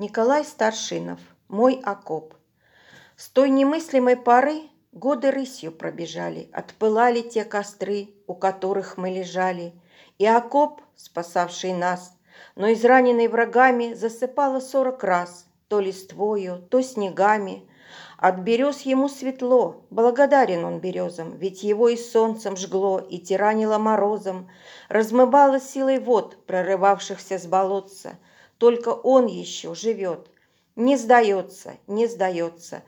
Николай Старшинов. Мой окоп. С той немыслимой поры годы рысью пробежали, Отпылали те костры, у которых мы лежали, И окоп, спасавший нас, но израненный врагами, Засыпало сорок раз, то листвою, то снегами. От берез ему светло, благодарен он березам, Ведь его и солнцем жгло, и тиранило морозом, Размывало силой вод, прорывавшихся с болотца, только он еще живет. Не сдается, не сдается,